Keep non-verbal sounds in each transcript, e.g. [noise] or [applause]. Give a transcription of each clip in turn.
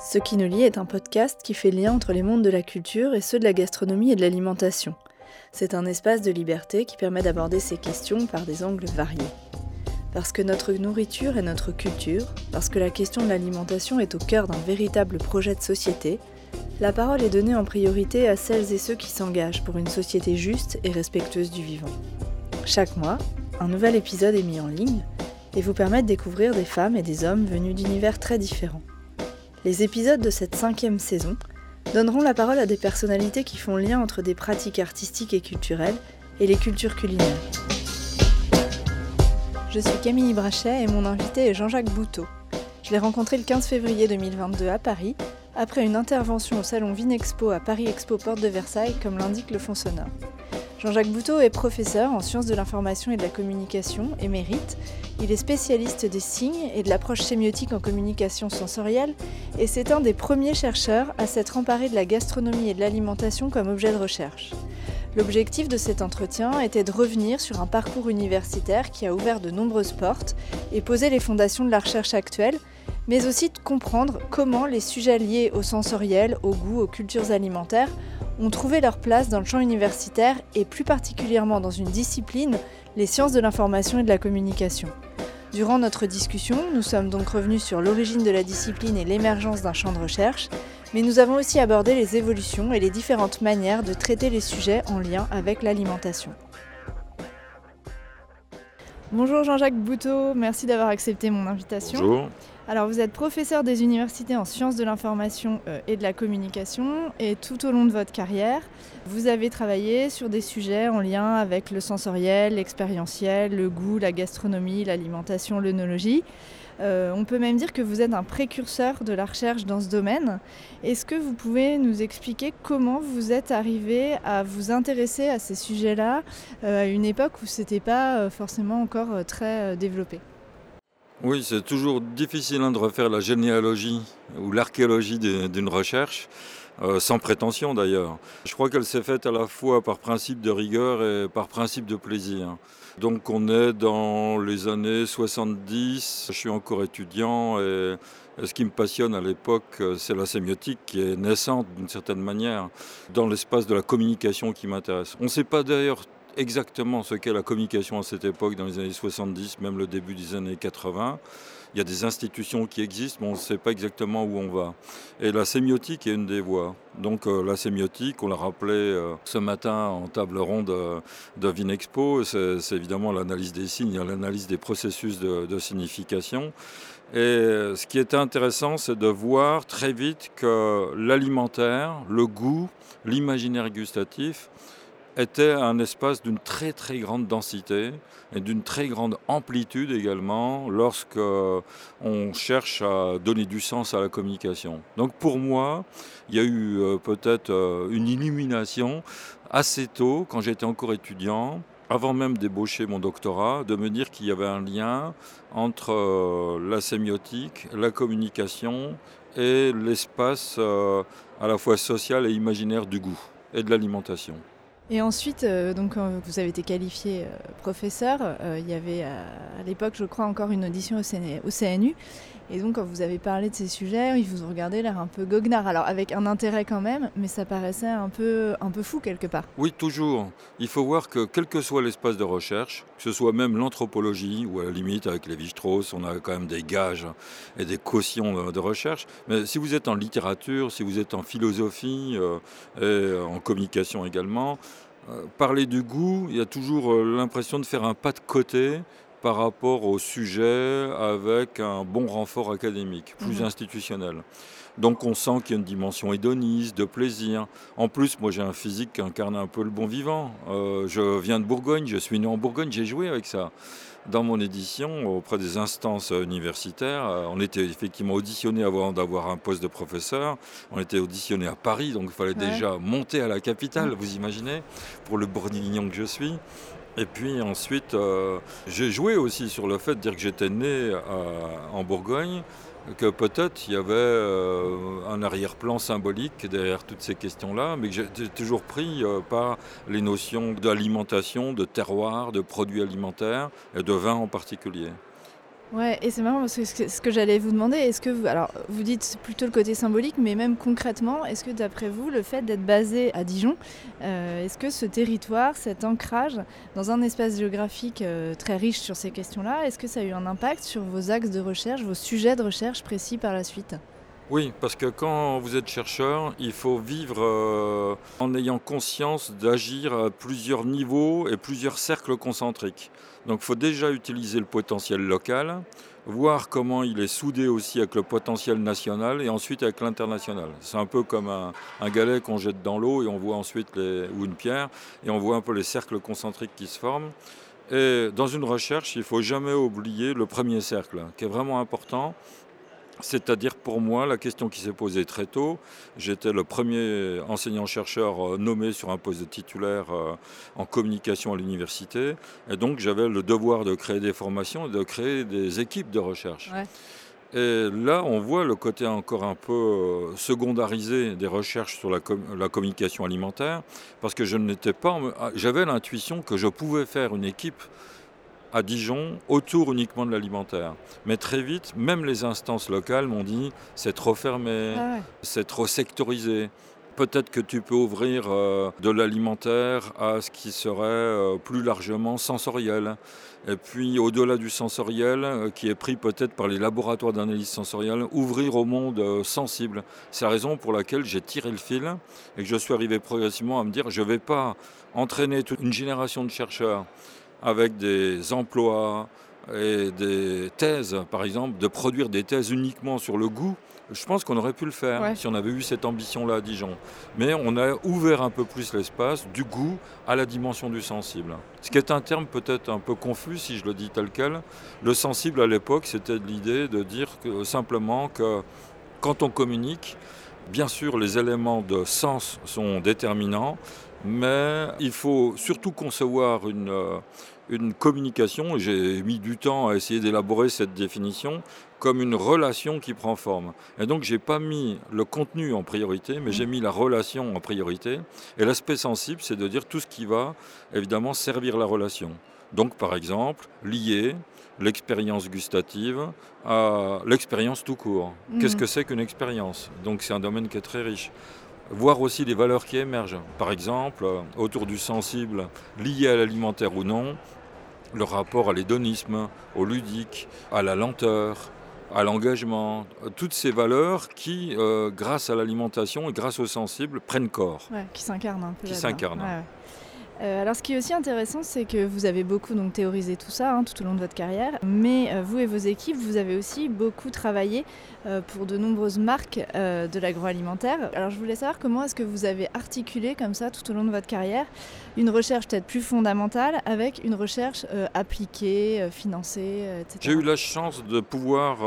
Ce qui nous lie est un podcast qui fait lien entre les mondes de la culture et ceux de la gastronomie et de l'alimentation. C'est un espace de liberté qui permet d'aborder ces questions par des angles variés. Parce que notre nourriture est notre culture, parce que la question de l'alimentation est au cœur d'un véritable projet de société, la parole est donnée en priorité à celles et ceux qui s'engagent pour une société juste et respectueuse du vivant. Chaque mois, un nouvel épisode est mis en ligne et vous permet de découvrir des femmes et des hommes venus d'univers très différents. Les épisodes de cette cinquième saison donneront la parole à des personnalités qui font lien entre des pratiques artistiques et culturelles et les cultures culinaires. Je suis Camille Brachet et mon invité est Jean-Jacques Bouteau. Je l'ai rencontré le 15 février 2022 à Paris, après une intervention au salon Vinexpo à Paris Expo Porte de Versailles, comme l'indique le fond sonore. Jean-Jacques Bouteau est professeur en sciences de l'information et de la communication, émérite. Il est spécialiste des signes et de l'approche sémiotique en communication sensorielle et c'est un des premiers chercheurs à s'être emparé de la gastronomie et de l'alimentation comme objet de recherche. L'objectif de cet entretien était de revenir sur un parcours universitaire qui a ouvert de nombreuses portes et posé les fondations de la recherche actuelle, mais aussi de comprendre comment les sujets liés au sensoriel, au goût, aux cultures alimentaires ont trouvé leur place dans le champ universitaire et plus particulièrement dans une discipline, les sciences de l'information et de la communication. Durant notre discussion, nous sommes donc revenus sur l'origine de la discipline et l'émergence d'un champ de recherche, mais nous avons aussi abordé les évolutions et les différentes manières de traiter les sujets en lien avec l'alimentation. Bonjour Jean-Jacques Bouteau, merci d'avoir accepté mon invitation. Bonjour. Alors vous êtes professeur des universités en sciences de l'information euh, et de la communication et tout au long de votre carrière, vous avez travaillé sur des sujets en lien avec le sensoriel, l'expérientiel, le goût, la gastronomie, l'alimentation, l'œnologie. Euh, on peut même dire que vous êtes un précurseur de la recherche dans ce domaine. Est-ce que vous pouvez nous expliquer comment vous êtes arrivé à vous intéresser à ces sujets-là euh, à une époque où ce n'était pas forcément encore très développé? Oui, c'est toujours difficile hein, de refaire la généalogie ou l'archéologie d'une recherche, euh, sans prétention d'ailleurs. Je crois qu'elle s'est faite à la fois par principe de rigueur et par principe de plaisir. Donc on est dans les années 70, je suis encore étudiant et, ce qui me passionne à l'époque, c'est la sémiotique qui est naissante d'une certaine manière dans l'espace de la communication qui m'intéresse. On ne sait pas d'ailleurs exactement ce qu'est la communication à cette époque, dans les années 70, même le début des années 80. Il y a des institutions qui existent, mais on ne sait pas exactement où on va. Et la sémiotique est une des voies. Donc euh, la sémiotique, on l'a rappelé euh, ce matin en table ronde euh, de Vinexpo, c'est évidemment l'analyse des signes, l'analyse des processus de, de signification. Et ce qui était intéressant, c'est de voir très vite que l'alimentaire, le goût, l'imaginaire gustatif, était un espace d'une très très grande densité et d'une très grande amplitude également lorsque on cherche à donner du sens à la communication. Donc pour moi, il y a eu euh, peut-être euh, une illumination assez tôt quand j'étais encore étudiant avant même d'ébaucher mon doctorat, de me dire qu'il y avait un lien entre euh, la sémiotique, la communication et l'espace à la fois social et imaginaire du goût et de l'alimentation. Et ensuite, euh, donc, quand vous avez été qualifié euh, professeur, euh, il y avait à l'époque, je crois, encore une audition au, CNU. Et donc, quand vous avez parlé de ces sujets, ils vous ont regardé l'air un peu goguenard. Alors, avec un intérêt quand même, mais ça paraissait un peu, un peu fou quelque part. Oui, toujours. Il faut voir que quel que soit l'espace de recherche, que ce soit même l'anthropologie, ou à la limite avec les strauss on a quand même des gages et des cautions de recherche. Mais si vous êtes en littérature, si vous êtes en philosophie et en communication également, euh, parler du goût, il y a toujours euh, l'impression de faire un pas de côté par rapport au sujet avec un bon renfort académique, plus mhm. institutionnel. Donc on sent qu'il y a une dimension hédoniste, de plaisir. En plus, moi j'ai un physique qui incarne un peu le bon vivant. Euh, je viens de Bourgogne, je suis né en Bourgogne, j'ai joué avec ça. Dans mon édition, auprès des instances universitaires, euh, on était effectivement auditionné avant d'avoir un poste de professeur. On était auditionné à Paris, donc il fallait déjà monter à la capitale, vous imaginez, pour le bourguignon que je suis. Et puis ensuite, euh, j'ai joué aussi sur le fait de dire que j'étais né en Bourgogne que peut-être il y avait euh, un arrière-plan symbolique derrière toutes ces questions-là, mais que j'étais toujours pris euh, par les notions d'alimentation, de terroir, de produits alimentaires et de vin en particulier. Ouais, et c'est marrant parce que ce que j'allais vous demander, est-ce que vous, alors vous dites plutôt le côté symbolique, mais même concrètement, est-ce que d'après vous, le fait d'être basé à Dijon, euh, est-ce que ce territoire, cet ancrage dans un espace géographique euh, très riche sur ces questions-là, est-ce que ça a eu un impact sur vos axes de recherche, vos sujets de recherche précis par la suite? Oui, parce que quand vous êtes chercheur, il faut vivre euh, en ayant conscience d'agir à plusieurs niveaux et plusieurs cercles concentriques. Donc il faut déjà utiliser le potentiel local, voir comment il est soudé aussi avec le potentiel national et ensuite avec l'international. C'est un peu comme un, galet qu'on jette dans l'eau et on voit ensuite les, ou une pierre et on voit un peu les cercles concentriques qui se forment. Et dans une recherche, il ne faut jamais oublier le premier cercle, qui est vraiment important. C'est-à-dire pour moi, la question qui s'est posée très tôt, j'étais le premier enseignant-chercheur euh, nommé sur un poste de titulaire euh, en communication à l'université, et donc j'avais le devoir de créer des formations et de créer des équipes de recherche. Et là, on voit le côté encore un peu euh, secondarisé des recherches sur la, la communication alimentaire, parce que je n'étais pas, ah, j'avais l'intuition que je pouvais faire une équipe à Dijon autour uniquement de l'alimentaire. Mais très vite, même les instances locales m'ont dit c'est trop fermé, ah c'est trop sectorisé. Peut-être que tu peux ouvrir euh, de l'alimentaire à ce qui serait euh, plus largement sensoriel. Et puis au-delà du sensoriel, euh, qui est pris peut-être par les laboratoires d'analyse sensorielle, ouvrir au monde sensible. C'est la raison pour laquelle j'ai tiré le fil et que je suis arrivé progressivement à me dire je ne vais pas entraîner toute une génération de chercheurs avec des emplois et des thèses, par exemple, de produire des thèses uniquement sur le goût, je pense qu'on aurait pu le faire si on avait eu cette ambition-là à Dijon. Mais on a ouvert un peu plus l'espace du goût à la dimension du sensible. Ce qui est un terme peut-être un peu confus si je le dis tel quel. Le sensible à l'époque, c'était l'idée de dire que, simplement que quand on communique, bien sûr les éléments de sens sont déterminants, mais il faut surtout concevoir une, euh, une communication, et j'ai mis du temps à essayer d'élaborer cette définition, comme une relation qui prend forme. Et donc j'ai pas mis le contenu en priorité, mais j'ai mis la relation en priorité. Et l'aspect sensible, c'est de dire tout ce qui va évidemment servir la relation. Donc par exemple, lier l'expérience gustative à l'expérience tout court. Qu'est-ce mmh. que c'est qu'une expérience? Donc c'est un domaine qui est très riche voir aussi les valeurs qui émergent. Par exemple, euh, autour du sensible, lié à l'alimentaire ou non, le rapport à l'hédonisme, au ludique, à la lenteur, à l'engagement, toutes ces valeurs qui, euh, grâce à l'alimentation et grâce au sensible, prennent corps. qui s'incarnent un peu. Qui s'incarnent. Euh, alors ce qui est aussi intéressant, c'est que vous avez beaucoup donc, théorisé tout ça hein, tout au long de votre carrière, mais euh, vous et vos équipes, vous avez aussi beaucoup travaillé euh, pour de nombreuses marques de l'agroalimentaire. Alors je voulais savoir comment est-ce que vous avez articulé comme ça tout au long de votre carrière une recherche peut-être plus fondamentale avec une recherche appliquée, financée, etc. J'ai eu la chance de pouvoir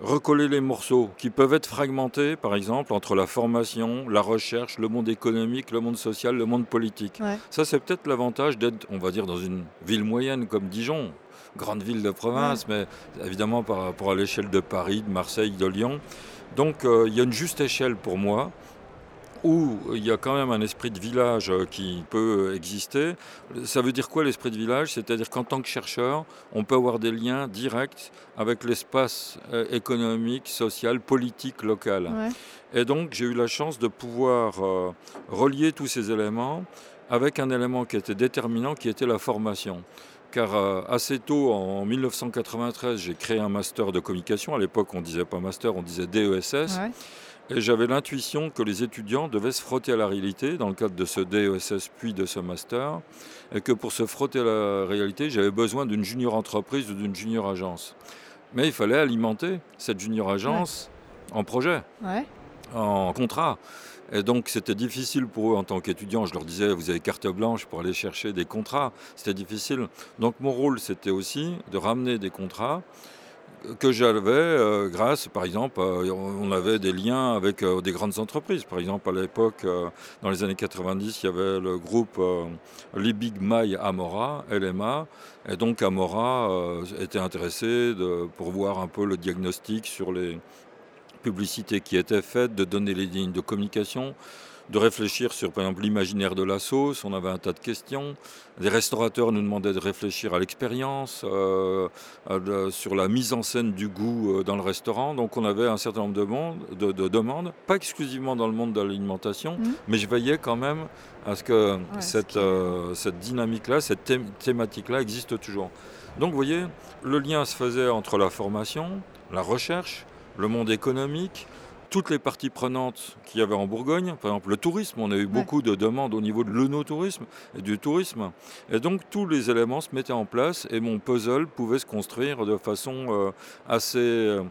recoller les morceaux qui peuvent être fragmentés, par exemple, entre la formation, la recherche, le monde économique, le monde social, le monde politique. Ça, c'est peut-être l'avantage d'être, on va dire, dans une ville moyenne comme Dijon, grande ville de province, mais évidemment par rapport à l'échelle de Paris, de Marseille, de Lyon. Donc, euh, il y a une juste échelle pour moi où il y a quand même un esprit de village euh, qui peut exister. Ça veut dire quoi l'esprit de village? C'est-à-dire qu'en tant que chercheur, on peut avoir des liens directs avec l'espace euh, économique, social, politique local. Et donc j'ai eu la chance de pouvoir euh, relier tous ces éléments avec un élément qui était déterminant, qui était la formation car assez tôt, en 1993, j'ai créé un master de communication. À l'époque, on ne disait pas master, on disait DESS. Et j'avais l'intuition que les étudiants devaient se frotter à la réalité dans le cadre de ce DESS puis de ce master, et que pour se frotter à la réalité, j'avais besoin d'une junior entreprise ou d'une junior agence. Mais il fallait alimenter cette junior agence en projet, en contrat. Et donc c'était difficile pour eux en tant qu'étudiants. Je leur disais, vous avez carte blanche pour aller chercher des contrats. C'était difficile. Donc mon rôle, c'était aussi de ramener des contrats que j'avais euh, grâce, par exemple, euh, on avait des liens avec euh, des grandes entreprises. Par exemple, à l'époque, dans les années 90, il y avait le groupe Libig May Amora, LMA, et donc Amora était intéressé pour voir un peu le diagnostic sur les publicités qui étaient faites, de donner les lignes de communication. De réfléchir sur, par exemple, l'imaginaire de la sauce. On avait un tas de questions. Des restaurateurs nous demandaient de réfléchir à l'expérience, euh, sur la mise en scène du goût euh, dans le restaurant. Donc on avait un certain nombre de, de, demandes, pas exclusivement dans le monde de l'alimentation, mmh. mais je veillais quand même à ce que cette, euh, cette dynamique-là, cette thématique-là existe toujours. Donc vous voyez, le lien se faisait entre la formation, la recherche, le monde économique, toutes les parties prenantes qu'il y avait en Bourgogne, par exemple le tourisme, on a eu beaucoup de demandes au niveau de l'onotourisme et du tourisme. Et donc tous les éléments se mettaient en place et mon puzzle pouvait se construire de façon euh, assez euh,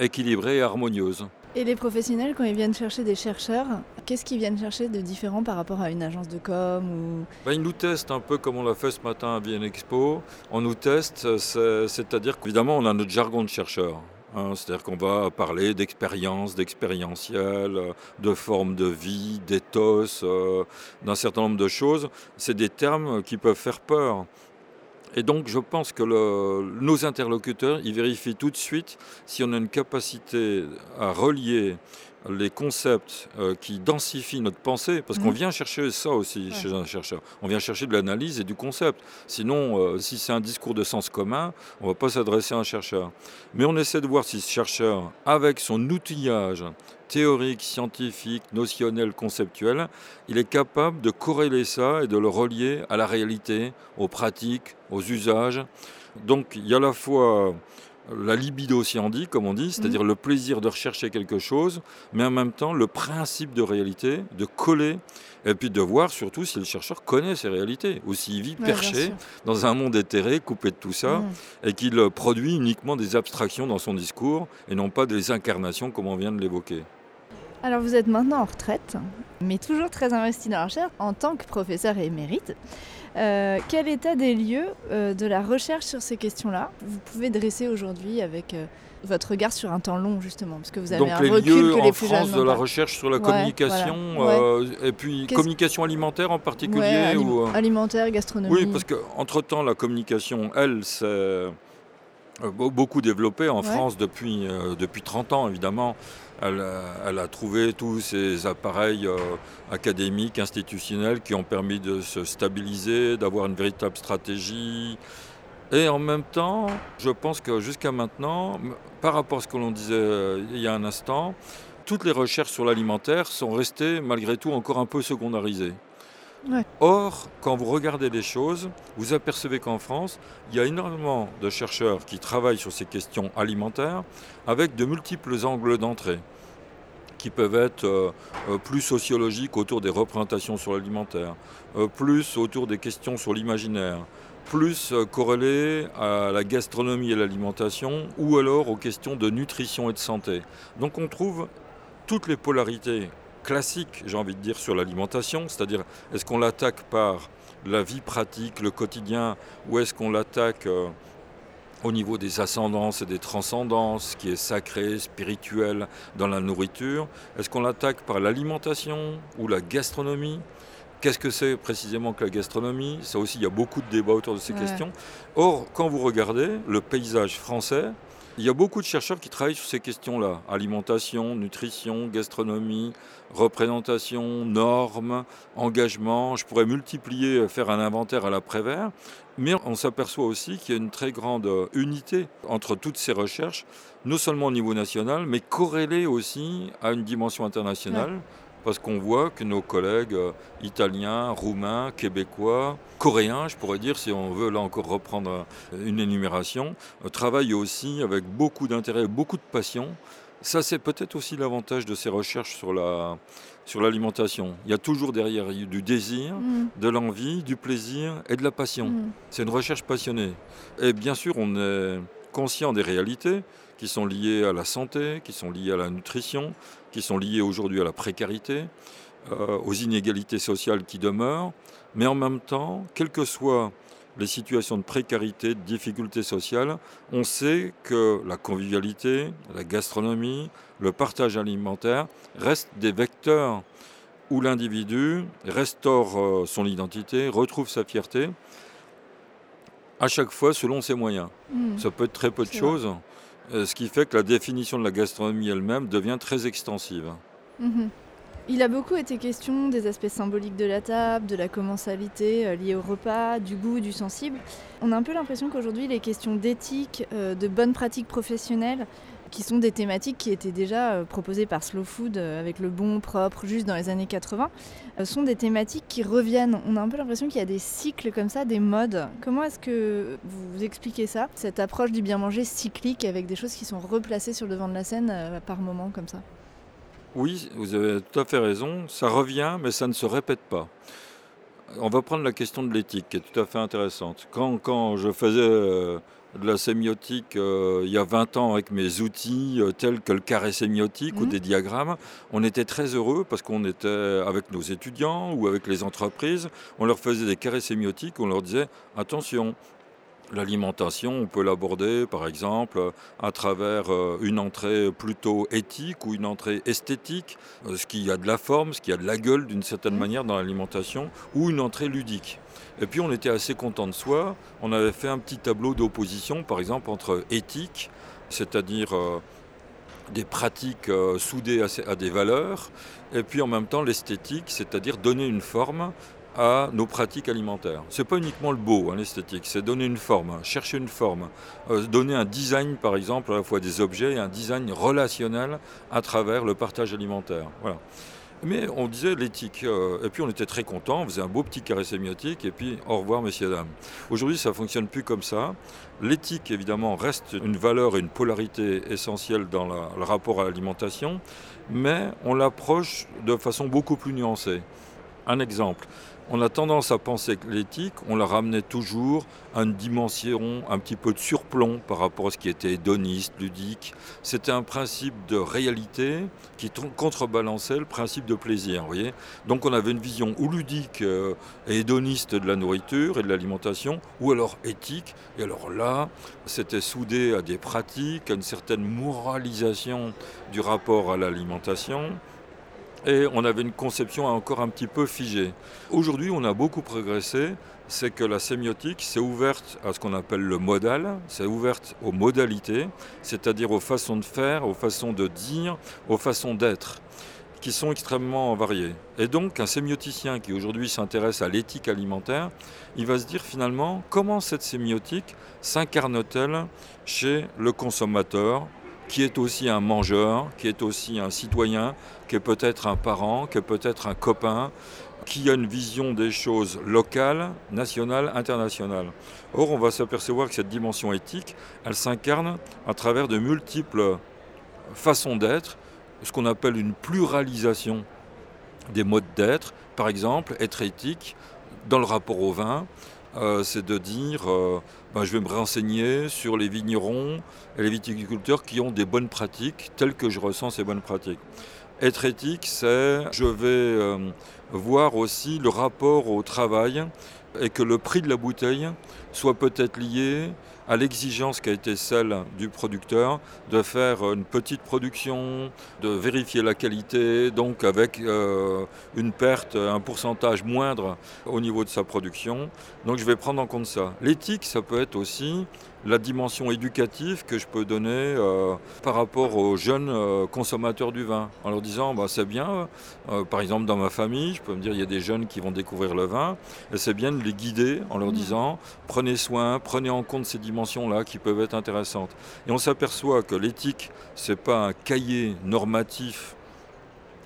équilibrée et harmonieuse. Et les professionnels, quand ils viennent chercher des chercheurs, qu'est-ce qu'ils viennent chercher de différent par rapport à une agence de com ou... Ben, ils nous testent un peu comme on l'a fait ce matin à Vienne Expo. On nous teste, c'est-à-dire qu'évidemment on a notre jargon de chercheur. Hein, c'est-à-dire qu'on va parler d'expérience, d'expérientiel, de forme de vie, d'éthos, euh, d'un certain nombre de choses. C'est des termes qui peuvent faire peur. Et donc je pense que nos interlocuteurs, ils vérifient tout de suite si on a une capacité à relier les concepts euh, qui densifient notre pensée, parce qu'on mhm. vient chercher ça aussi chez un chercheur. On vient chercher de l'analyse et du concept. Sinon, euh, si c'est un discours de sens commun, on ne va pas s'adresser à un chercheur. Mais on essaie de voir si ce chercheur, avec son outillage théorique, scientifique, notionnel, conceptuel, il est capable de corréler ça et de le relier à la réalité, aux pratiques, aux usages. Donc il y a à la fois la libido dit, comme on dit, c'est-à-dire mhm. le plaisir de rechercher quelque chose, mais en même temps le principe de réalité, de coller, et puis de voir surtout si le chercheur connaît ces réalités, ou s'il vit perché dans un monde éthéré, coupé de tout ça, mhm. et qu'il produit uniquement des abstractions dans son discours, et non pas des incarnations comme on vient de l'évoquer. Alors vous êtes maintenant en retraite, mais toujours très investi dans la recherche en tant que professeur émérite. Euh, quel état des lieux euh, de la recherche sur ces questions-là vous pouvez dresser aujourd'hui avec euh, votre regard sur un temps long justement parce que vous avez Donc un les recul lieux que en les plus France de la recherche sur la communication et puis communication alimentaire en particulier ou, alimentaire gastronomie. Oui parce que entre temps la communication elle c'est beaucoup développée en France depuis depuis 30 ans évidemment elle, a trouvé tous ces appareils euh, académiques, institutionnels qui ont permis de se stabiliser, d'avoir une véritable stratégie. Et en même temps, je pense que jusqu'à maintenant, par rapport à ce que l'on disait euh, il y a un instant, toutes les recherches sur l'alimentaire sont restées malgré tout encore un peu secondarisées. Or, quand vous regardez les choses, vous apercevez qu'en France, il y a énormément de chercheurs qui travaillent sur ces questions alimentaires avec de multiples angles d'entrée qui peuvent être euh, euh, plus sociologiques autour des représentations sur l'alimentaire, euh, plus autour des questions sur l'imaginaire, plus corrélés à la gastronomie et l'alimentation, ou alors aux questions de nutrition et de santé. Donc on trouve toutes les polarités classique, j'ai envie de dire, sur l'alimentation, c'est-à-dire est-ce qu'on l'attaque par la vie pratique, le quotidien, ou est-ce qu'on l'attaque euh, au niveau des ascendances et des transcendances, qui est sacré, spirituel dans la nourriture? Est-ce qu'on l'attaque par l'alimentation ou la gastronomie? Qu'est-ce que c'est précisément que la gastronomie? Ça aussi, il y a beaucoup de débats autour de ces questions. Or, quand vous regardez le paysage français, il y a beaucoup de chercheurs qui travaillent sur ces questions-là. Alimentation, nutrition, gastronomie, représentation, normes, engagement. Je pourrais multiplier, euh, faire un inventaire à l'après-vert. Mais on s'aperçoit aussi qu'il y a une très grande euh, unité entre toutes ces recherches, non seulement au niveau national, mais corrélée aussi à une dimension internationale parce qu'on voit que nos collègues euh, italiens, roumains, québécois, coréens, je pourrais dire, si on veut là encore reprendre euh, une énumération, euh, travaillent aussi avec beaucoup d'intérêt, beaucoup de passion. Ça, c'est peut-être aussi l'avantage de ces recherches sur la sur l'alimentation. Il y a toujours derrière du désir, mm. de l'envie, du plaisir et de la passion. Mm. C'est une recherche passionnée. Et bien sûr, on est conscient des réalités qui sont liées à la santé, qui sont liées à la nutrition, qui sont liées aujourd'hui à la précarité, euh, aux inégalités sociales qui demeurent, mais en même temps, quelles que soient les situations de précarité, de difficultés sociales, on sait que la convivialité, la gastronomie, le partage alimentaire restent des vecteurs où l'individu restaure euh, son identité, retrouve sa fierté, à chaque fois selon ses moyens. Mmh. Ça peut être très peu de choses, ce qui fait que la définition de la gastronomie elle-même devient très extensive. Mhm. Il a beaucoup été question des aspects symboliques de la table, de la commensalité euh, liée au repas, du goût, du sensible. On a un peu l'impression qu'aujourd'hui, les questions d'éthique, euh, de bonnes pratiques professionnelles, qui sont des thématiques qui étaient déjà euh, proposées par Slow Food avec le bon, propre, juste dans les années 80, sont des thématiques qui reviennent. On a un peu l'impression qu'il y a des cycles comme ça, des modes. Comment est-ce que vous expliquez ça, cette approche du bien manger cyclique avec des choses qui sont replacées sur le devant de la scène par moment comme ça? Oui, vous avez tout à fait raison. Ça revient, mais ça ne se répète pas. On va prendre la question de l'éthique, qui est tout à fait intéressante. Quand, je faisais euh, de la sémiotique euh, il y a 20 ans avec mes outils euh, tels que le carré sémiotique ou mmh. des diagrammes, on était très heureux parce qu'on était avec nos étudiants ou avec les entreprises, on leur faisait des carrés sémiotiques, on leur disait attention, L'alimentation, on peut l'aborder par exemple à travers euh, une entrée plutôt éthique ou une entrée esthétique, euh, ce qui a de la forme, ce qui a de la gueule d'une certaine mmh. manière dans l'alimentation, ou une entrée ludique. Et puis on était assez content de soi, on avait fait un petit tableau d'opposition par exemple entre éthique, c'est-à-dire euh, des pratiques soudées à, des valeurs, et puis en même temps l'esthétique, c'est-à-dire donner une forme à nos pratiques alimentaires. Ce n'est pas uniquement le beau, hein, l'esthétique, c'est donner une forme, chercher une forme, euh, donner un design par exemple à la fois des objets et un design relationnel à travers le partage alimentaire. Voilà. Mais on disait l'éthique, euh, et puis on était très contents, on faisait un beau petit carré sémiotique, et puis au revoir messieurs dames. Aujourd'hui ça ne fonctionne plus comme ça. L'éthique évidemment reste une valeur et une polarité essentielle dans le rapport à l'alimentation, mais on l'approche de façon beaucoup plus nuancée. Un exemple, on a tendance à penser que l'éthique, on la ramenait toujours à une dimension un petit peu de surplomb par rapport à ce qui était hédoniste, ludique. C'était un principe de réalité qui contrebalançait le principe de plaisir. Donc on avait une vision ou ludique euh, et hédoniste de la nourriture et de l'alimentation, ou alors éthique. Et alors là, c'était soudé à des pratiques, à une certaine moralisation du rapport à l'alimentation et on avait une conception encore un petit peu figée. Aujourd'hui, on a beaucoup progressé, c'est que la sémiotique s'est ouverte à ce qu'on appelle le modal, c'est ouverte aux modalités, c'est-à-dire aux façons de faire, aux façons de dire, aux façons d'être qui sont extrêmement variées. Et donc un sémioticien qui aujourd'hui s'intéresse à l'éthique alimentaire, il va se dire finalement comment cette sémiotique s'incarne-t-elle chez le consommateur, qui est aussi un mangeur, qui est aussi un citoyen, qui est peut-être un parent, qui est peut-être un copain, qui a une vision des choses locales, nationales, internationales. Or, on va s'apercevoir que cette dimension éthique, elle s'incarne à travers de multiples façons d'être, ce qu'on appelle une pluralisation des modes d'être. Par exemple, être éthique dans le rapport au vin, euh, c'est de dire euh, ben, je vais me renseigner sur les vignerons et les viticulteurs qui ont des bonnes pratiques telles que je ressens ces bonnes pratiques. Être éthique, c'est je vais euh, voir aussi le rapport au travail et que le prix de la bouteille soit peut-être lié à l'exigence qui a été celle du producteur de faire une petite production, de vérifier la qualité, donc avec euh, une perte, un pourcentage moindre au niveau de sa production. Donc je vais prendre en compte ça. L'éthique, ça peut être aussi la dimension éducative que je peux donner euh, par rapport aux jeunes euh, consommateurs du vin, en leur disant bah, c'est bien, euh, par exemple dans ma famille, je peux me dire il y a des jeunes qui vont découvrir le vin, et c'est bien de les guider en leur mmh. disant prenez soin, prenez en compte ces dimensions-là qui peuvent être intéressantes. Et on s'aperçoit que l'éthique, c'est pas un cahier normatif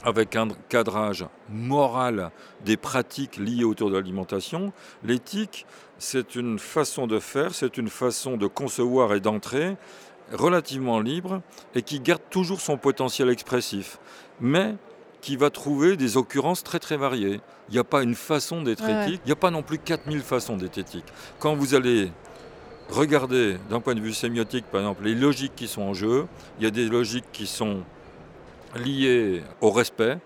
avec un cadrage moral des pratiques liées autour de l'alimentation. L'éthique, c'est une façon de faire, c'est une façon de concevoir et d'entrer relativement libre et qui garde toujours son potentiel expressif, mais qui va trouver des occurrences très très variées. Il n'y a pas une façon d'être éthique, il n'y a pas non plus 4000 façons d'être éthique. Quand vous allez regarder d'un point de vue sémiotique, par exemple, les logiques qui sont en jeu, il y a des logiques qui sont liées au respect,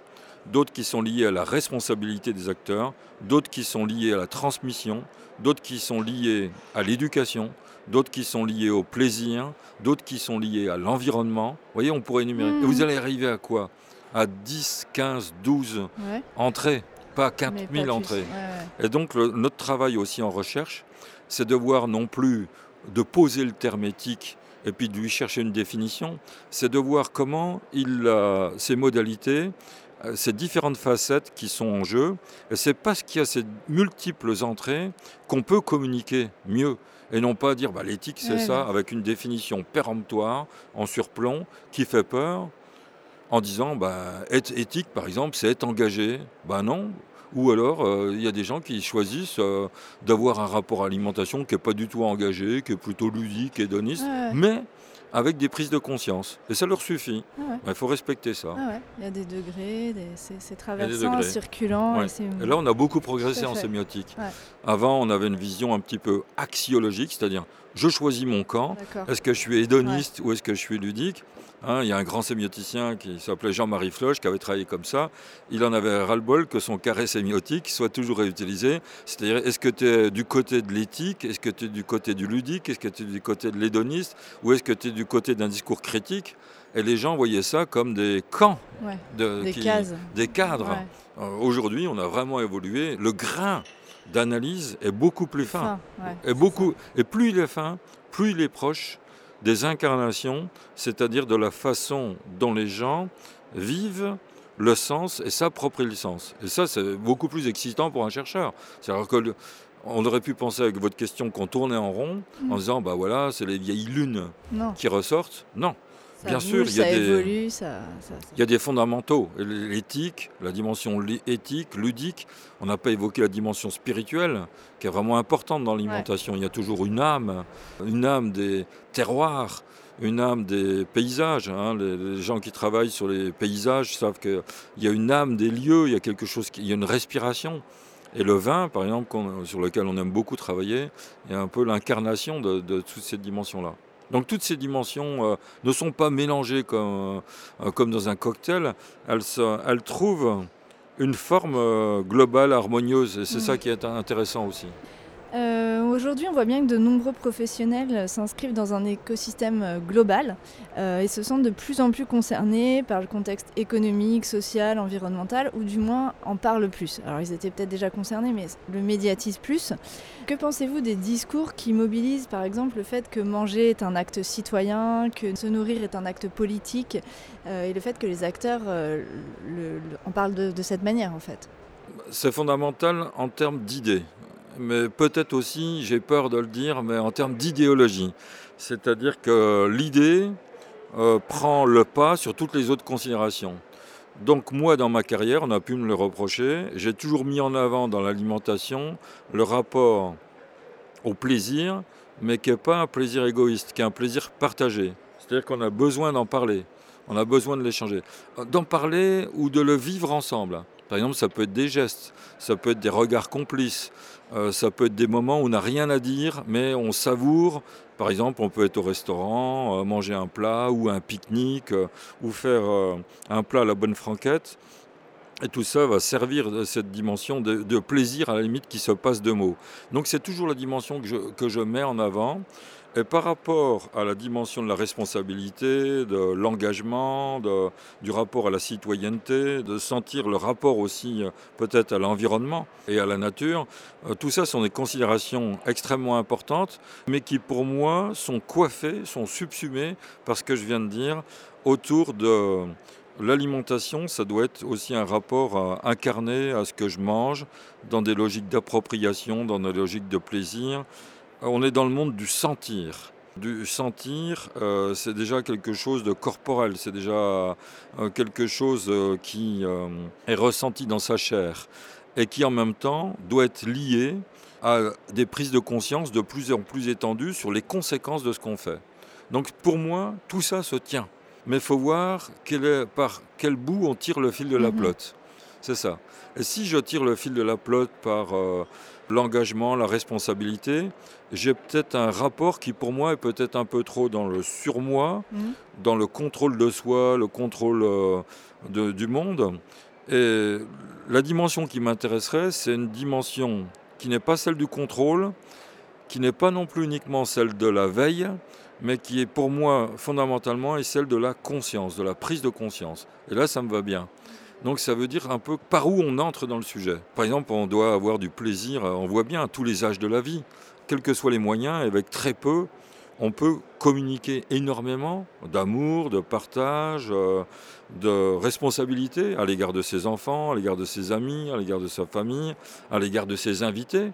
d'autres qui sont liées à la responsabilité des acteurs, d'autres qui sont liées à la transmission, d'autres qui sont liées à l'éducation, d'autres qui sont liées au plaisir, d'autres qui sont liées à l'environnement. Vous voyez, on pourrait énumérer. Et vous mmh. allez arriver à quoi? À 10, 15, 12 entrées, pas 4000 entrées. Et donc notre travail aussi en recherche, c'est de voir non plus de poser le terme éthique et puis de lui chercher une définition, c'est de voir comment il, ces modalités euh, ces différentes facettes qui sont en jeu. Et c'est parce qu'il y a ces multiples entrées qu'on peut communiquer mieux. Et non pas dire bah, l'éthique c'est ça, avec une définition péremptoire, en surplomb, qui fait peur, en disant bah, être éthique par exemple c'est être engagé. Ben non, ou alors, euh, il y a des gens qui choisissent euh, d'avoir un rapport à l'alimentation qui n'est pas du tout engagé, qui est plutôt ludique, hédoniste, mais avec des prises de conscience. Et ça leur suffit. Ah il faut respecter ça. Ah il y a des degrés, c'est traversant, circulant. Et, là, on a beaucoup progressé en sémiotique. Avant, on avait une vision un petit peu axiologique, c'est-à-dire je choisis mon camp. Est-ce que je suis hédoniste ou est-ce que je suis ludique? Hein, il y a un grand sémioticien qui s'appelait Jean-Marie Floch qui avait travaillé comme ça. Il en avait ras-le-bol que son carré sémiotique soit toujours réutilisé. C'est-à-dire, est-ce que tu es du côté de l'éthique? Est-ce que tu es du côté du ludique? Est-ce que tu es du côté de l'hédoniste? Ou est-ce que tu es du côté d'un discours critique? Et les gens voyaient ça comme des camps, de, des, des cadres. Euh, aujourd'hui, on a vraiment évolué. Le grain d'analyse est beaucoup plus fin. et, beaucoup, et plus il est fin, plus il est proche des incarnations, c'est-à-dire de la façon dont les gens vivent le sens et s'approprient le sens. Et ça, c'est beaucoup plus excitant pour un chercheur. C'est-à-dire que on aurait pu penser avec votre question qu'on tournait en rond en mm. disant, bah voilà, c'est les vieilles lunes qui ressortent. Non. Bien sûr, il y, a des, il y a des fondamentaux. L'éthique, la dimension éthique, ludique. On n'a pas évoqué la dimension spirituelle, qui est vraiment importante dans l'alimentation. Il y a toujours une âme, une âme des terroirs, une âme des paysages. Hein. Les, gens qui travaillent sur les paysages savent qu'il y a une âme des lieux, il y a quelque chose, il y a une respiration. Et le vin, par exemple, sur lequel on aime beaucoup travailler, est un peu l'incarnation de, de toutes ces dimensions-là. Donc toutes ces dimensions euh, ne sont pas mélangées comme, euh, comme dans un cocktail, elles, elles trouvent une forme euh, globale, harmonieuse, et c'est ça qui est intéressant aussi. Euh, aujourd'hui, on voit bien que de nombreux professionnels s'inscrivent dans un écosystème euh, global euh, et se sentent de plus en plus concernés par le contexte économique, social, environnemental, ou du moins en parlent plus. Alors, ils étaient peut-être déjà concernés, mais le médiatisent plus. Que pensez-vous des discours qui mobilisent, par exemple, le fait que manger est un acte citoyen, que se nourrir est un acte politique, et le fait que les acteurs en parlent de cette manière, en fait? C'est fondamental en termes d'idées mais peut-être aussi, j'ai peur de le dire, mais en termes d'idéologie. C'est-à-dire que l'idée euh, prend le pas sur toutes les autres considérations. Donc moi, dans ma carrière, on a pu me le reprocher, j'ai toujours mis en avant dans l'alimentation le rapport au plaisir, mais qui n'est pas un plaisir égoïste, qui est un plaisir partagé. C'est-à-dire qu'on a besoin d'en parler, on a besoin de l'échanger. D'en parler ou de le vivre ensemble. Par exemple, ça peut être des gestes, ça peut être des regards complices, euh, ça peut être des moments où on n'a rien à dire, mais on savoure. Par exemple, on peut être au restaurant, euh, manger un plat ou un pique-nique, euh, ou faire un plat à la bonne franquette. Et tout ça va servir de cette dimension de, plaisir à la limite qui se passe de mots. Donc c'est toujours la dimension que je mets en avant. Et par rapport à la dimension de la responsabilité, de l'engagement, du rapport à la citoyenneté, de sentir le rapport aussi euh, peut-être à l'environnement et à la nature, euh, tout ça sont des considérations extrêmement importantes, mais qui pour moi sont coiffées, sont subsumées par ce que je viens de dire autour de L'alimentation, ça doit être aussi un rapport incarné à ce que je mange, dans des logiques d'appropriation, dans des logiques de plaisir, on est dans le monde du sentir. Du sentir, euh, c'est déjà quelque chose de corporel, c'est déjà euh, quelque chose euh, qui est ressenti dans sa chair et qui en même temps doit être lié à des prises de conscience de plus en plus étendues sur les conséquences de ce qu'on fait. Donc pour moi, tout ça se tient. Mais il faut voir par quel bout on tire le fil de la mhm. plotte. C'est ça. Et si je tire le fil de la plotte par l'engagement, la responsabilité, j'ai peut-être un rapport qui pour moi est peut-être un peu trop dans le surmoi, mhm. dans le contrôle de soi, le contrôle euh, du monde. Et la dimension qui m'intéresserait, c'est une dimension qui n'est pas celle du contrôle, qui n'est pas non plus uniquement celle de la veille, mais qui est pour moi fondamentalement est celle de la conscience, de la prise de conscience. Et là, ça me va bien. Donc ça veut dire un peu par où on entre dans le sujet. Par exemple, on doit avoir du plaisir, on voit bien à tous les âges de la vie, quels que soient les moyens, avec très peu, on peut communiquer énormément d'amour, de partage, euh, de responsabilité à l'égard de ses enfants, à l'égard de ses amis, à l'égard de sa famille, à l'égard de ses invités.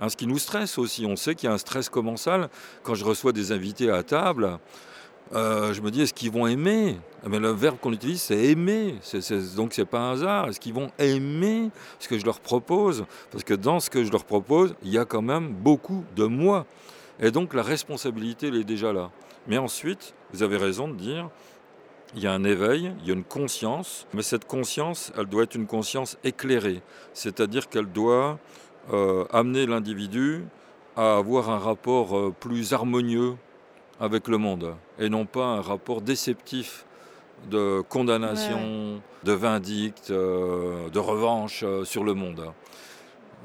Hein, ce qui nous stresse aussi, on sait qu'il y a un stress commensal quand je reçois des invités à table. Euh, je me dis, est-ce qu'ils vont aimer? Mais le verbe qu'on utilise, c'est aimer. donc, ce n'est pas un hasard. Est-ce qu'ils vont aimer ce que je leur propose? Parce que dans ce que je leur propose, il y a quand même beaucoup de moi. Et donc, la responsabilité, elle est déjà là. Mais ensuite, vous avez raison de dire, il y a un éveil, il y a une conscience, mais cette conscience, elle doit être une conscience éclairée. C'est-à-dire qu'elle doit euh, amener l'individu à avoir un rapport euh, plus harmonieux avec le monde et non pas un rapport déceptif de condamnation, de vindicte, euh, de revanche euh, sur le monde.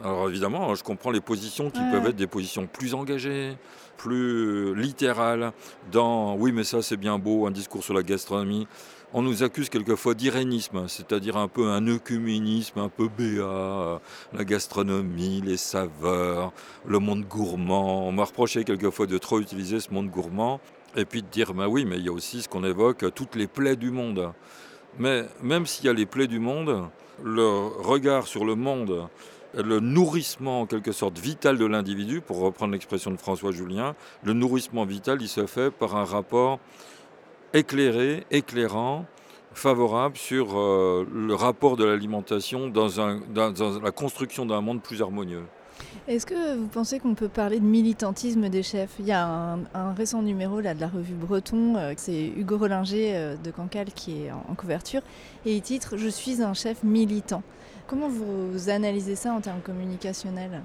Alors évidemment, je comprends les positions qui peuvent être des positions plus engagées, plus littérales, dans oui mais ça c'est bien beau, un discours sur la gastronomie, on nous accuse quelquefois d'irénisme, c'est-à-dire un peu un œcuménisme, un peu béat, la gastronomie, les saveurs, le monde gourmand. On m'a reproché quelquefois de trop utiliser ce monde gourmand, et puis de dire, bah oui, mais il y a aussi ce qu'on évoque, toutes les plaies du monde. Mais même s'il y a les plaies du monde, le regard sur le monde, le nourrissement en quelque sorte vital de l'individu, pour reprendre l'expression de François Julien, le nourrissement vital, il se fait par un rapport éclairé, éclairant, favorable sur euh, le rapport de l'alimentation dans, la construction d'un monde plus harmonieux. Est-ce que vous pensez qu'on peut parler de militantisme des chefs? Il y a un, récent numéro là, de la revue Breton, euh, c'est Hugo Rollinger euh, de Cancale qui est en, couverture, et il titre Je suis un chef militant. Comment vous analysez ça en termes communicationnels?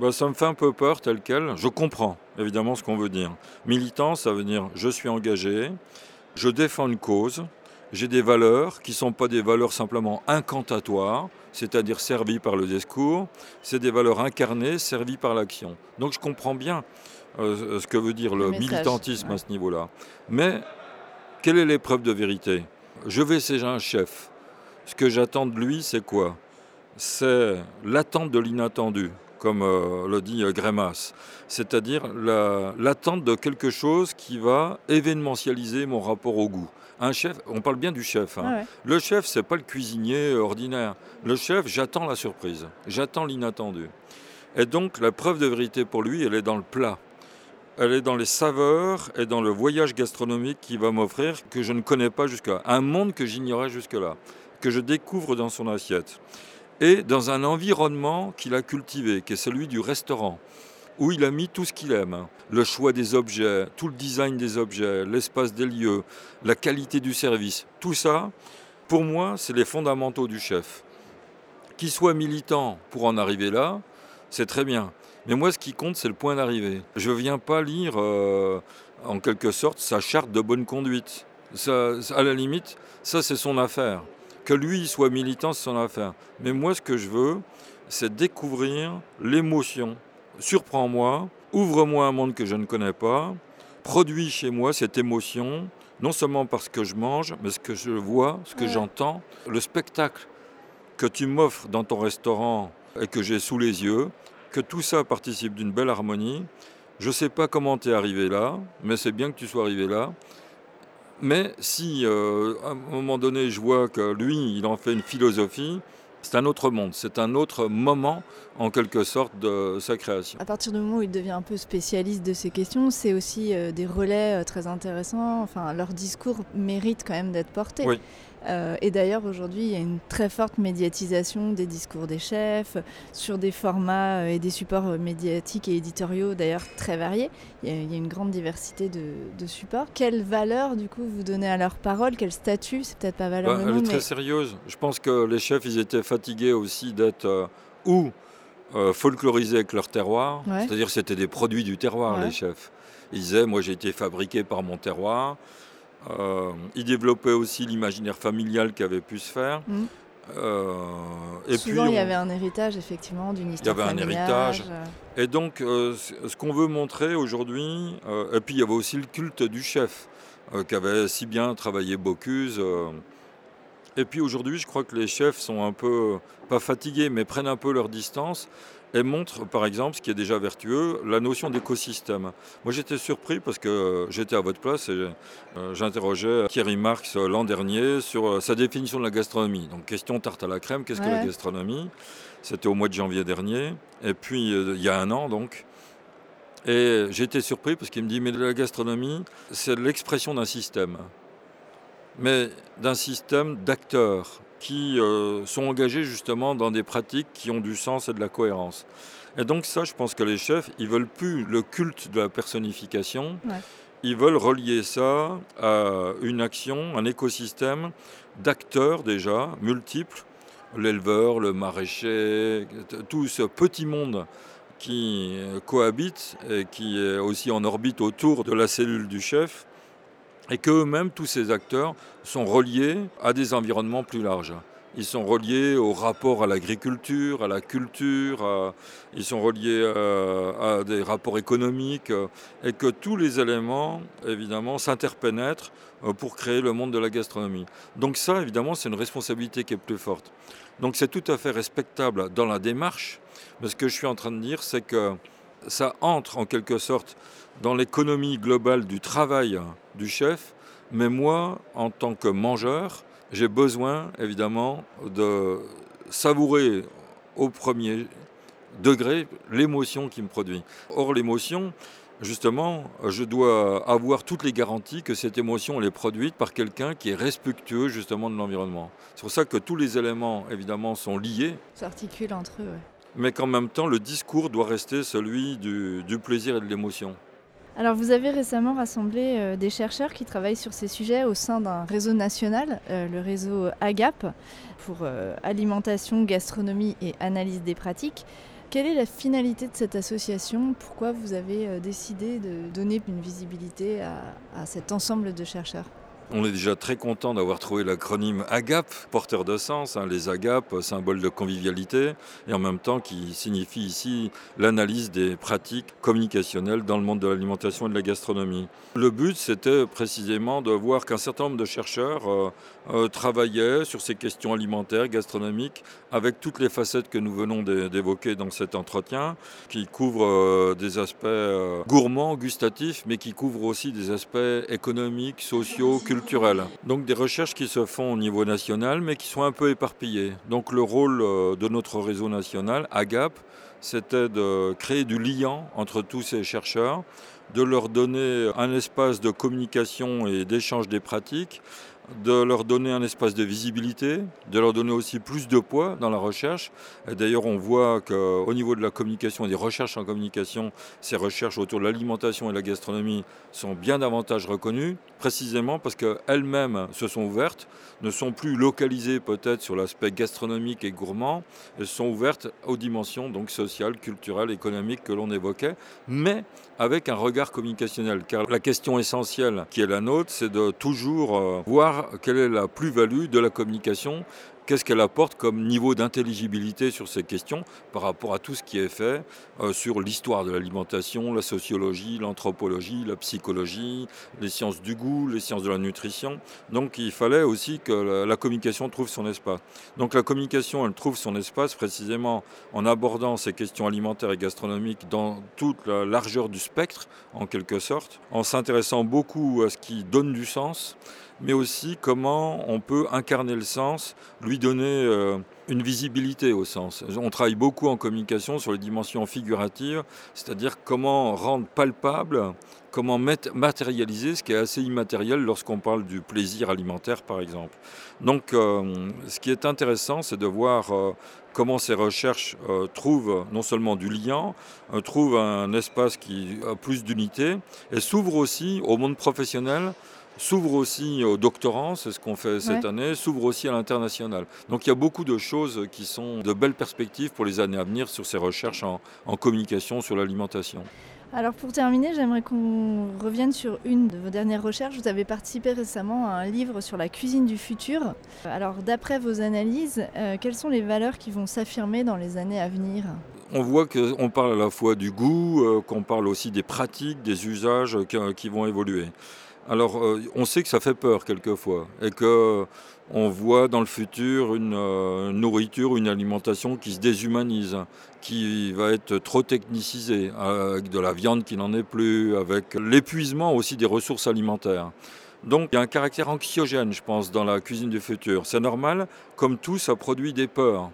Bah, ça me fait un peu peur tel quel. Je comprends évidemment ce qu'on veut dire. Militant, ça veut dire je suis engagé, je défends une cause, j'ai des valeurs qui ne sont pas des valeurs simplement incantatoires, c'est-à-dire servies par le discours, c'est des valeurs incarnées, servies par l'action. Donc je comprends bien euh, ce que veut dire le, militantisme à ce niveau-là. Mais quelle est l'épreuve de vérité? Je vais chez un chef. Ce que j'attends de lui, c'est quoi? C'est l'attente de l'inattendu comme euh, le dit euh, Grémas, c'est-à-dire l'attente de quelque chose qui va événementialiser mon rapport au goût. Un chef, on parle bien du chef. Hein. Le chef, c'est pas le cuisinier ordinaire. Le chef, j'attends la surprise, j'attends l'inattendu. Et donc la preuve de vérité pour lui, elle est dans le plat. Elle est dans les saveurs et dans le voyage gastronomique qu'il va m'offrir que je ne connais pas jusque-là. Un monde que j'ignorais jusque-là, que je découvre dans son assiette et dans un environnement qu'il a cultivé, qui est celui du restaurant, où il a mis tout ce qu'il aime. Le choix des objets, tout le design des objets, l'espace des lieux, la qualité du service. Tout ça, pour moi, c'est les fondamentaux du chef. Qu'il soit militant pour en arriver là, c'est très bien. Mais moi, ce qui compte, c'est le point d'arrivée. Je ne viens pas lire, euh, en quelque sorte, sa charte de bonne conduite. Ça, à la limite, ça, c'est son affaire. Que lui soit militant, c'est son affaire. Mais moi, ce que je veux, c'est découvrir l'émotion. Surprends-moi, ouvre-moi un monde que je ne connais pas, produis chez moi cette émotion, non seulement parce que je mange, mais ce que je vois, ce que j'entends, le spectacle que tu m'offres dans ton restaurant et que j'ai sous les yeux, que tout ça participe d'une belle harmonie. Je ne sais pas comment tu es arrivé là, mais c'est bien que tu sois arrivé là. Mais si euh, à un moment donné je vois que lui, il en fait une philosophie, c'est un autre monde, c'est un autre moment en quelque sorte de sa création. À partir du moment où il devient un peu spécialiste de ces questions, c'est aussi euh, des relais euh, très intéressants. Enfin, leur discours mérite quand même d'être porté. Oui. Euh, et d'ailleurs, aujourd'hui, il y a une très forte médiatisation des discours des chefs sur des formats et des supports médiatiques et éditoriaux d'ailleurs très variés. Il y, a, une grande diversité de, supports. Quelle valeur, du coup, vous donnez à leur parole Quel statut? C'est peut-être pas valeur bah, Elle est très sérieuse. Je pense que les chefs, ils étaient fatigués aussi d'être ou euh, folklorisés avec leur terroir. C'est-à-dire que c'était des produits du terroir, les chefs. Ils disaient, moi j'ai été fabriqué par mon terroir. Euh, ils développaient aussi l'imaginaire familial qui avait pu se faire. Mm. Euh, et Souvent, puis, il y avait un héritage, effectivement, d'une histoire Il y avait un héritage. Et donc, ce qu'on veut montrer aujourd'hui, et puis il y avait aussi le culte du chef, qu'avait si bien travaillé Bocuse. Et puis aujourd'hui, je crois que les chefs sont un peu, pas fatigués, mais prennent un peu leur distance et montre par exemple, ce qui est déjà vertueux, la notion d'écosystème. Moi j'étais surpris parce que j'étais à votre place et euh, j'interrogeais Thierry Marx l'an dernier sur sa définition de la gastronomie. Donc question tarte à la crème, qu'est-ce que la gastronomie? C'était au mois de janvier dernier, et puis il y a un an donc. Et été surpris parce qu'il me dit, mais la gastronomie, c'est l'expression d'un système. Mais d'un système d'acteurs qui euh, sont engagés justement dans des pratiques qui ont du sens et de la cohérence. Et donc ça, je pense que les chefs, ils veulent plus le culte de la personnification. Ils veulent relier ça à une action, un écosystème d'acteurs déjà multiples, l'éleveur, le maraîcher, tout ce petit monde qui cohabite et qui est aussi en orbite autour de la cellule du chef, et qu'eux-mêmes, tous ces acteurs, sont reliés à des environnements plus larges. Ils sont reliés au rapport à l'agriculture, à la culture, ils sont reliés euh, à, des rapports économiques, et que tous les éléments, évidemment, s'interpénètrent euh, pour créer le monde de la gastronomie. Donc ça, évidemment, c'est une responsabilité qui est plus forte. Donc c'est tout à fait respectable dans la démarche, mais ce que je suis en train de dire, c'est que ça entre en quelque sorte dans l'économie globale du travail du chef, mais moi, en tant que mangeur, j'ai besoin évidemment de savourer au premier degré l'émotion qui me produit. Or, l'émotion, justement, je dois avoir toutes les garanties que cette émotion elle est produite par quelqu'un qui est respectueux justement de l'environnement. C'est pour ça que tous les éléments, évidemment, sont liés. S'articulent entre eux. Mais qu'en même temps, le discours doit rester celui du, plaisir et de l'émotion. Alors vous avez récemment rassemblé euh, des chercheurs qui travaillent sur ces sujets au sein d'un réseau national, euh, le réseau AGAP, pour euh, alimentation, gastronomie et analyse des pratiques. Quelle est la finalité de cette association? Pourquoi vous avez décidé de donner une visibilité à, cet ensemble de chercheurs? On est déjà très content d'avoir trouvé l'acronyme AGAP, porteur de sens, hein, les AGAP, symbole de convivialité, et en même temps qui signifie ici l'analyse des pratiques communicationnelles dans le monde de l'alimentation et de la gastronomie. Le but, c'était précisément de voir qu'un certain nombre de chercheurs euh, euh, travaillaient sur ces questions alimentaires, gastronomiques, avec toutes les facettes que nous venons d'évoquer dans cet entretien, qui couvrent euh, des aspects gourmands, gustatifs, mais qui couvrent aussi des aspects économiques, sociaux, culturels donc des recherches qui se font au niveau national mais qui sont un peu éparpillées. Donc le rôle euh, de notre réseau national, AGAP, c'était de créer du lien entre tous ces chercheurs, de leur donner un espace de communication et d'échange des pratiques, de leur donner un espace de visibilité, de leur donner aussi plus de poids dans la recherche. D'ailleurs, on voit qu'au niveau de la communication et des recherches en communication, ces recherches autour de l'alimentation et de la gastronomie sont bien davantage reconnues, précisément parce qu'elles-mêmes se sont ouvertes, ne sont plus localisées peut-être sur l'aspect gastronomique et gourmand, elles sont ouvertes aux dimensions donc sociales, culturelles, économiques que l'on évoquait, mais avec un regard communicationnel. Car la question essentielle qui est la nôtre, c'est de toujours euh, quelle est la plus-value de la communication qu'est-ce qu'elle apporte comme niveau d'intelligibilité sur ces questions par rapport à tout ce qui est fait euh, sur l'histoire de l'alimentation, la sociologie, l'anthropologie, la psychologie, les sciences du goût, les sciences de la nutrition. Donc il fallait aussi que la, communication trouve son espace. Donc la communication, elle trouve son espace précisément en abordant ces questions alimentaires et gastronomiques dans toute la largeur du spectre, en quelque sorte, en s'intéressant beaucoup à ce qui donne du sens mais aussi comment on peut incarner le sens, lui donner euh, une visibilité au sens. On travaille beaucoup en communication sur les dimensions figuratives, c'est-à-dire comment rendre palpable, comment matérialiser ce qui est assez immatériel lorsqu'on parle du plaisir alimentaire, par exemple. Donc, euh, ce qui est intéressant, c'est de voir euh, comment ces recherches trouvent non seulement du lien, trouvent un espace qui a plus d'unité, et s'ouvrent aussi au monde professionnel s'ouvre aussi au doctorant, c'est ce qu'on fait cette année, s'ouvre aussi à l'international. Donc il y a beaucoup de choses qui sont de belles perspectives pour les années à venir sur ces recherches en, communication sur l'alimentation. Alors pour terminer, j'aimerais qu'on revienne sur une de vos dernières recherches. Vous avez participé récemment à un livre sur la cuisine du futur. Alors d'après vos analyses, euh, quelles sont les valeurs qui vont s'affirmer dans les années à venir? On voit qu'on parle à la fois du goût, euh, qu'on parle aussi des pratiques, des usages qui vont évoluer. Alors, euh, on sait que ça fait peur quelquefois et que on voit dans le futur une euh, nourriture, une alimentation qui se déshumanise, qui va être trop technicisée, avec de la viande qui n'en est plus, avec l'épuisement aussi des ressources alimentaires. Donc il y a un caractère anxiogène, je pense, dans la cuisine du futur. C'est normal, comme tout, ça produit des peurs.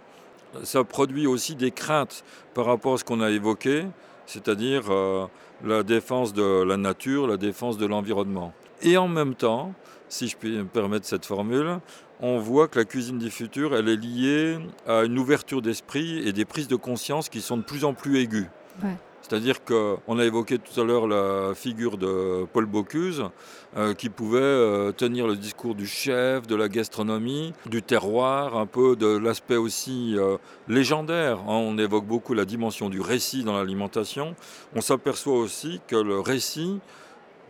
Ça produit aussi des craintes par rapport à ce qu'on a évoqué, c'est-à-dire euh, la défense de la nature, la défense de l'environnement. Et en même temps, si je puis me permettre cette formule, on voit que la cuisine du futur, elle est liée à une ouverture d'esprit et des prises de conscience qui sont de plus en plus aiguës. C'est-à-dire qu'on a évoqué tout à l'heure la figure de Paul Bocuse, euh, qui pouvait euh, tenir le discours du chef, de la gastronomie, du terroir, un peu de l'aspect aussi euh, légendaire. Hein. On évoque beaucoup la dimension du récit dans l'alimentation. On s'aperçoit aussi que le récit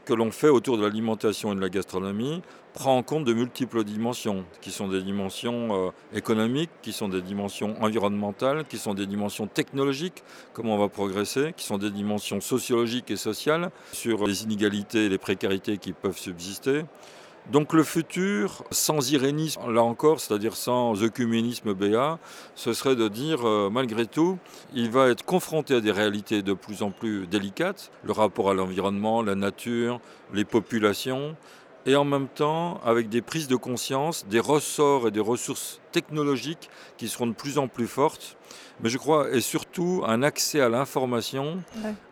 que l'on fait autour de l'alimentation et de la gastronomie prend en compte de multiples dimensions, qui sont des dimensions euh, économiques, qui sont des dimensions environnementales, qui sont des dimensions technologiques, comment on va progresser, qui sont des dimensions sociologiques et sociales, sur les inégalités et les précarités qui peuvent subsister, donc le futur, sans irénisme, là encore, c'est-à-dire sans œcuménisme béat, ce serait de dire, euh, malgré tout, il va être confronté à des réalités de plus en plus délicates, le rapport à l'environnement, la nature, les populations, et en même temps avec des prises de conscience, des ressorts et des ressources technologiques qui seront de plus en plus fortes, mais je crois, et surtout un accès à l'information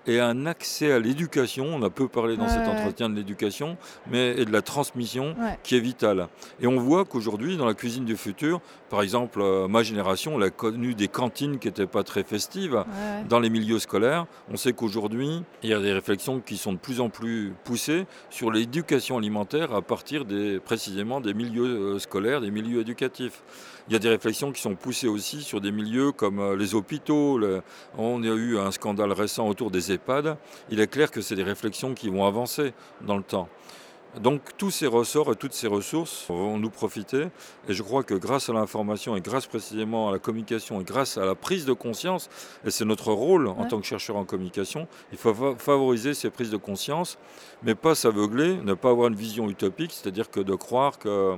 et un accès à l'éducation. On a peu parlé dans cet entretien de l'éducation, mais et de la transmission qui est vitale. Et on voit qu'aujourd'hui, dans la cuisine du futur, par exemple, euh, ma génération, on a connu des cantines qui n'étaient pas très festives dans les milieux scolaires. On sait qu'aujourd'hui, il y a des réflexions qui sont de plus en plus poussées sur l'éducation alimentaire à partir des, précisément des milieux euh, scolaires, des milieux éducatifs. Il y a des réflexions qui sont poussées aussi sur des milieux comme euh, les hôpitaux. On a eu un scandale récent autour des Il est clair que c'est des réflexions qui vont avancer dans le temps. Donc tous ces ressorts et toutes ces ressources vont nous profiter. Et je crois que grâce à l'information et grâce précisément à la communication et grâce à la prise de conscience, et c'est notre rôle en tant que chercheur en communication, il faut favoriser ces prises de conscience, mais pas s'aveugler, ne pas avoir une vision utopique, c'est-à-dire que de croire que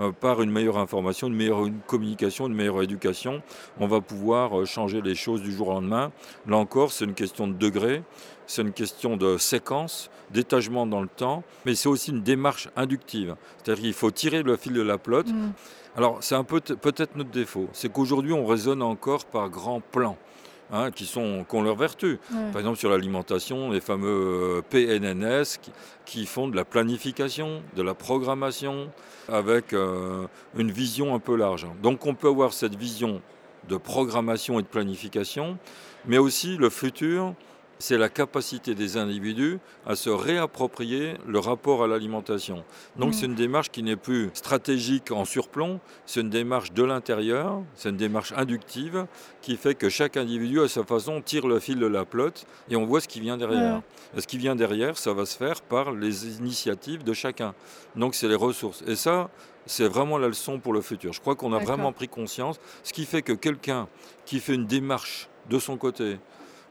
euh, par une meilleure information, une meilleure communication, une meilleure éducation, on va pouvoir euh, changer les choses du jour au lendemain. Là encore, c'est une question de degré c'est une question de séquence, d'étagement dans le temps, mais c'est aussi une démarche inductive. C'est-à-dire qu'il faut tirer le fil de la pelote. Mm. Alors, c'est un peu peut-être notre défaut, c'est qu'aujourd'hui, on raisonne encore par grands plans. Hein, qui, sont, ont leur vertu. Par exemple, sur l'alimentation, les fameux euh, PNNS qui, font de la planification, de la programmation, avec euh, une vision un peu large. Donc, on peut avoir cette vision de programmation et de planification, mais aussi le futur c'est la capacité des individus à se réapproprier le rapport à l'alimentation. Donc mm. c'est une démarche qui n'est plus stratégique en surplomb, c'est une démarche de l'intérieur, c'est une démarche inductive qui fait que chaque individu à sa façon tire le fil de la pelote et on voit ce qui vient derrière. Et ce qui vient derrière, ça va se faire par les initiatives de chacun. Donc c'est les ressources. Et ça, c'est vraiment la leçon pour le futur. Je crois qu'on a vraiment pris conscience, ce qui fait que quelqu'un qui fait une démarche de son côté,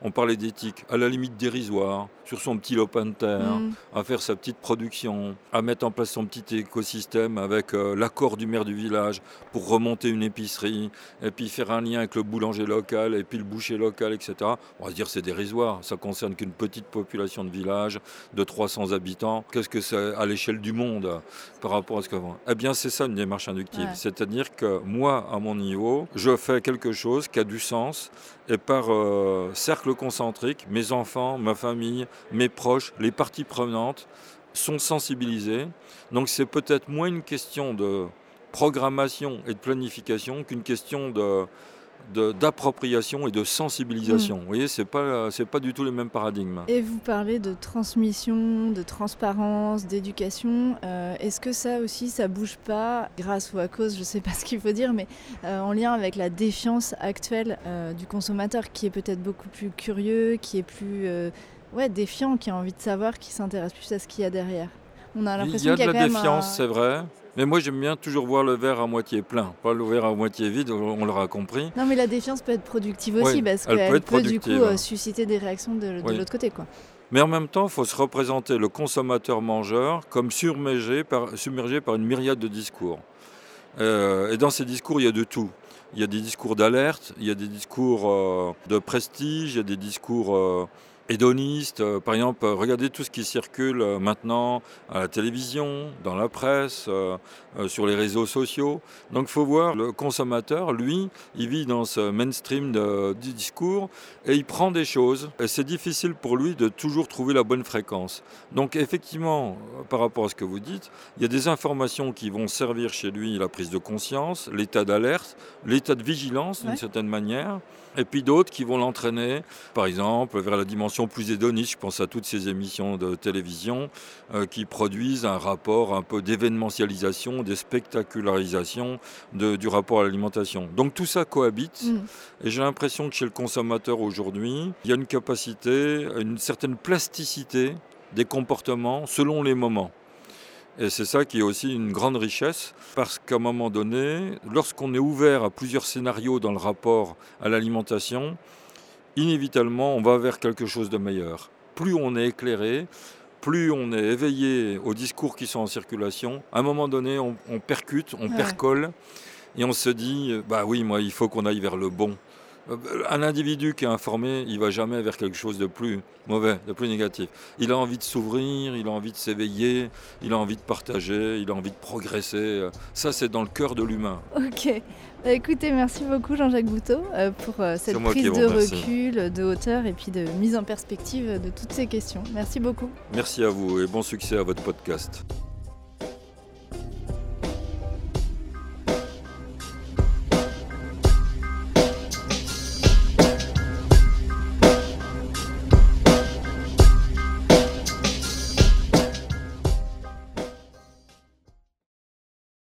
on parlait d'éthique, à la limite dérisoire, sur son petit lopin de terre, mm. à faire sa petite production, à mettre en place son petit écosystème avec euh, l'accord du maire du village pour remonter une épicerie, et puis faire un lien avec le boulanger local, et puis le boucher local, etc. On va se dire c'est dérisoire, ça concerne qu'une petite population de village de 300 habitants. Qu'est-ce que c'est à l'échelle du monde par rapport à ce qu'avant Eh bien c'est ça une démarche inductive, c'est-à-dire que moi, à mon niveau, je fais quelque chose qui a du sens, et par euh, cercle concentrique, mes enfants, ma famille, mes proches, les parties prenantes sont sensibilisés. Donc c'est peut-être moins une question de programmation et de planification qu'une question de, d'appropriation et de sensibilisation. Mm. Vous voyez, ce n'est pas, pas du tout les mêmes paradigmes. Et vous parlez de transmission, de transparence, d'éducation. Euh, est-ce que ça aussi, ça bouge pas, grâce ou à cause, je ne sais pas [laughs] ce qu'il faut dire, mais euh, en lien avec la défiance actuelle euh, du consommateur, qui est peut-être beaucoup plus curieux, qui est plus ouais, défiant, qui a envie de savoir, qui s'intéresse plus à ce qu'il y a derrière On a l'impression qu'il y a, de la défiance, c'est vrai. Mais moi, j'aime bien toujours voir le verre à moitié plein, pas le verre à moitié vide, on l'aura compris. Non, mais la défiance peut être productive aussi, parce qu'elle peut, du coup euh, susciter des réactions de, l'autre côté. Quoi. Mais en même temps, il faut se représenter le consommateur-mangeur comme submergé par, par, une myriade de discours. Euh, et dans ces discours, il y a de tout. Il y a des discours d'alerte, il y a des discours euh, de prestige, il y a des discours euh, hédonistes. Euh, par exemple, regardez tout ce qui circule maintenant à la télévision, dans la presse, sur les réseaux sociaux. Donc il faut voir le consommateur, lui, il vit dans ce mainstream de, du discours et il prend des choses. Et c'est difficile pour lui de toujours trouver la bonne fréquence. Donc effectivement, par rapport à ce que vous dites, il y a des informations qui vont servir chez lui la prise de conscience, l'état d'alerte, l'état de vigilance d'une certaine manière, et puis d'autres qui vont l'entraîner, par exemple, vers la dimension plus hédoniste. Je pense à toutes ces émissions de télévision euh, qui produisent un rapport un peu d'événementialisation, de spectacularisation du rapport à l'alimentation. Donc tout ça cohabite, mm. et j'ai l'impression que chez le consommateur aujourd'hui, il y a une capacité, une certaine plasticité des comportements selon les moments. Et c'est ça qui est aussi une grande richesse, parce qu'à un moment donné, lorsqu'on est ouvert à plusieurs scénarios dans le rapport à l'alimentation, inévitablement, on va vers quelque chose de meilleur. Plus on est éclairé, plus on est éveillé aux discours qui sont en circulation, à un moment donné, on, percute, on percole, et on se dit, bah oui, moi, il faut qu'on aille vers le bon. Un individu qui est informé, il va jamais vers quelque chose de plus mauvais, de plus négatif. Il a envie de s'ouvrir, il a envie de s'éveiller, il a envie de partager, il a envie de progresser. Ça, c'est dans le cœur de l'humain. Ok. Bah, écoutez, merci beaucoup Jean-Jacques Bouteau euh, pour euh, cette prise de recul, de hauteur et puis de mise en perspective de toutes ces questions. Merci beaucoup. Merci à vous et bon succès à votre podcast.